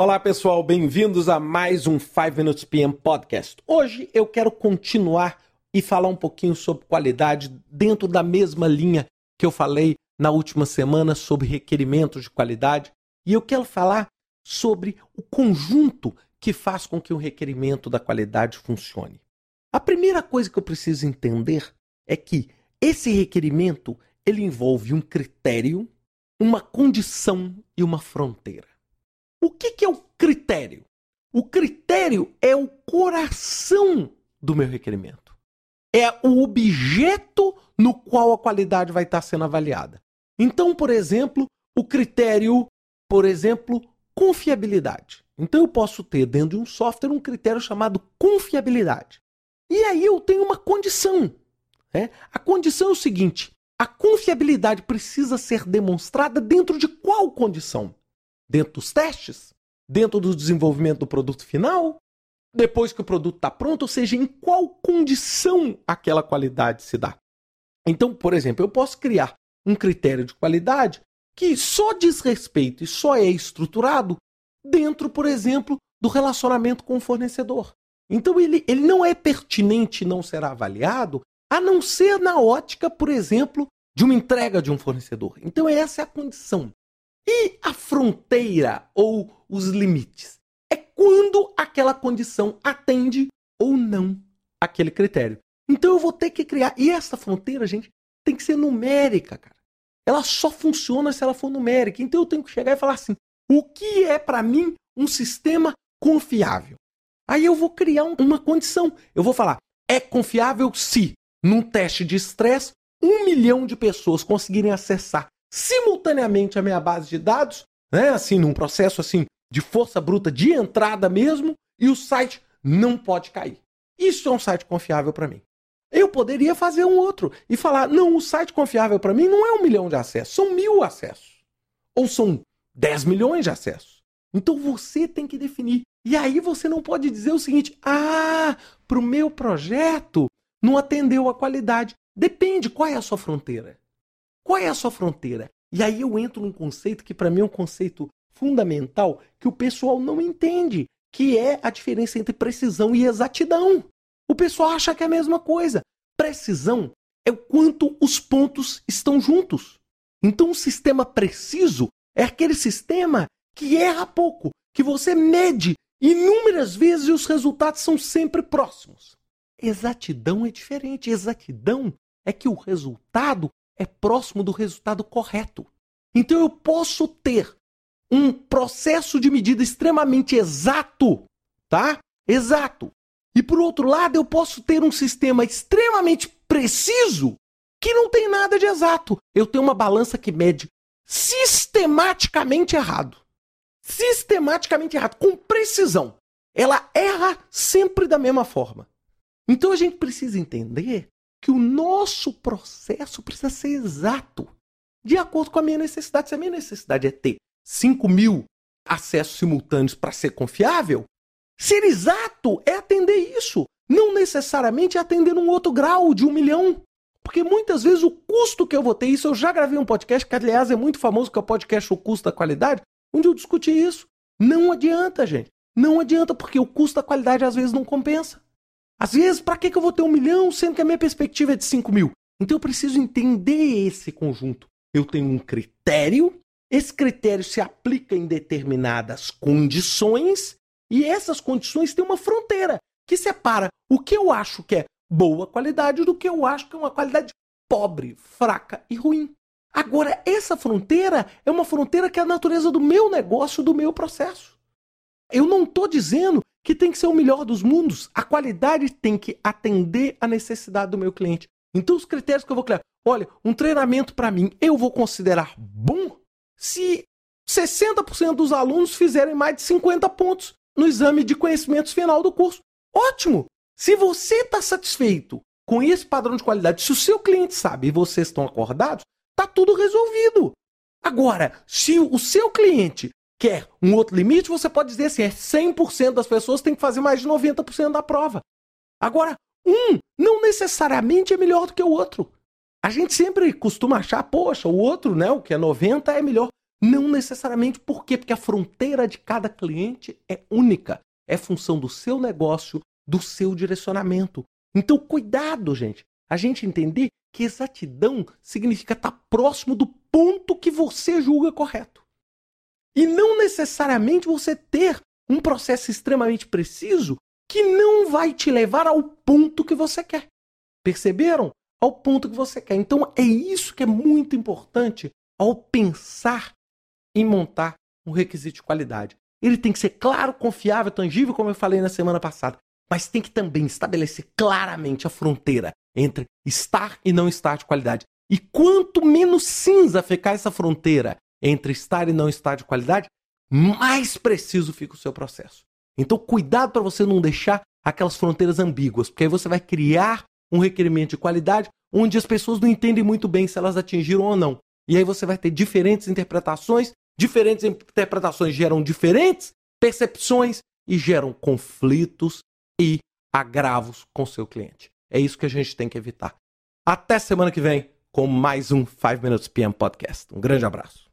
Olá pessoal, bem-vindos a mais um 5 Minutes PM Podcast. Hoje eu quero continuar e falar um pouquinho sobre qualidade dentro da mesma linha que eu falei na última semana sobre requerimentos de qualidade. E eu quero falar sobre o conjunto que faz com que o requerimento da qualidade funcione. A primeira coisa que eu preciso entender é que esse requerimento ele envolve um critério, uma condição e uma fronteira. O que, que é o critério? O critério é o coração do meu requerimento. É o objeto no qual a qualidade vai estar sendo avaliada. Então, por exemplo, o critério, por exemplo, confiabilidade. Então eu posso ter dentro de um software um critério chamado confiabilidade. E aí eu tenho uma condição. Né? A condição é o seguinte: a confiabilidade precisa ser demonstrada dentro de qual condição? Dentro dos testes? Dentro do desenvolvimento do produto final? Depois que o produto está pronto? Ou seja, em qual condição aquela qualidade se dá? Então, por exemplo, eu posso criar um critério de qualidade que só diz respeito e só é estruturado dentro, por exemplo, do relacionamento com o fornecedor. Então ele, ele não é pertinente não será avaliado, a não ser na ótica, por exemplo, de uma entrega de um fornecedor. Então essa é a condição. E a fronteira ou os limites? É quando aquela condição atende ou não aquele critério. Então eu vou ter que criar. E essa fronteira, gente, tem que ser numérica, cara. Ela só funciona se ela for numérica. Então eu tenho que chegar e falar assim: o que é para mim um sistema confiável? Aí eu vou criar uma condição. Eu vou falar: é confiável se, num teste de estresse, um milhão de pessoas conseguirem acessar simultaneamente a minha base de dados, né, assim, num processo assim de força bruta de entrada mesmo, e o site não pode cair. Isso é um site confiável para mim. Eu poderia fazer um outro e falar: não, o site confiável para mim não é um milhão de acessos, são mil acessos. Ou são 10 milhões de acessos. Então você tem que definir. E aí você não pode dizer o seguinte: ah, para o meu projeto não atendeu a qualidade. Depende, qual é a sua fronteira? Qual é a sua fronteira? E aí eu entro num conceito que para mim é um conceito fundamental que o pessoal não entende, que é a diferença entre precisão e exatidão. O pessoal acha que é a mesma coisa. Precisão é o quanto os pontos estão juntos. Então, um sistema preciso é aquele sistema que erra pouco, que você mede inúmeras vezes e os resultados são sempre próximos. Exatidão é diferente. Exatidão é que o resultado é próximo do resultado correto. Então eu posso ter um processo de medida extremamente exato, tá? Exato. E por outro lado, eu posso ter um sistema extremamente preciso que não tem nada de exato. Eu tenho uma balança que mede sistematicamente errado. Sistematicamente errado, com precisão. Ela erra sempre da mesma forma. Então a gente precisa entender que o nosso processo precisa ser exato, de acordo com a minha necessidade. Se a minha necessidade é ter 5 mil acessos simultâneos para ser confiável, ser exato é atender isso, não necessariamente atender um outro grau de um milhão. Porque muitas vezes o custo que eu vou ter, isso eu já gravei um podcast, que aliás é muito famoso, que é o podcast O Custo da Qualidade, onde eu discuti isso. Não adianta, gente. Não adianta, porque o custo da qualidade às vezes não compensa. Às vezes, para que, eu vou ter um milhão, sendo que a minha perspectiva é de 5 mil? Então eu preciso entender esse conjunto. Eu tenho um critério, esse critério se aplica em determinadas condições, e essas condições têm uma fronteira que separa o que eu acho que é boa qualidade do que eu acho que é uma qualidade pobre, fraca e ruim. Agora, essa fronteira é uma fronteira que é a natureza do meu negócio, do meu processo. Eu não estou dizendo que tem que ser o melhor dos mundos. A qualidade tem que atender a necessidade do meu cliente. Então, os critérios que eu vou criar. Olha, um treinamento para mim eu vou considerar bom se 60% dos alunos fizerem mais de 50 pontos no exame de conhecimentos final do curso. Ótimo! Se você está satisfeito com esse padrão de qualidade, se o seu cliente sabe e vocês estão acordados, está tudo resolvido. Agora, se o seu cliente quer um outro limite, você pode dizer assim: é 100% das pessoas têm que fazer mais de 90% da prova. Agora, um não necessariamente é melhor do que o outro. A gente sempre costuma achar, poxa, o outro, né, o que é 90 é melhor. Não necessariamente por quê? Porque a fronteira de cada cliente é única. É função do seu negócio, do seu direcionamento. Então, cuidado, gente. A gente entender que exatidão significa estar próximo do ponto que você julga correto. E não necessariamente você ter um processo extremamente preciso que não vai te levar ao ponto que você quer. Perceberam? Ao ponto que você quer. Então é isso que é muito importante ao pensar em montar um requisito de qualidade. Ele tem que ser claro, confiável, tangível, como eu falei na semana passada, mas tem que também estabelecer claramente a fronteira entre estar e não estar de qualidade. E quanto menos cinza ficar essa fronteira entre estar e não estar de qualidade, mais preciso fica o seu processo. Então, cuidado para você não deixar aquelas fronteiras ambíguas, porque aí você vai criar um requerimento de qualidade onde as pessoas não entendem muito bem se elas atingiram ou não. E aí você vai ter diferentes interpretações, diferentes interpretações geram diferentes percepções e geram conflitos e agravos com seu cliente. É isso que a gente tem que evitar. Até semana que vem com mais um 5 Minutes PM Podcast. Um grande abraço.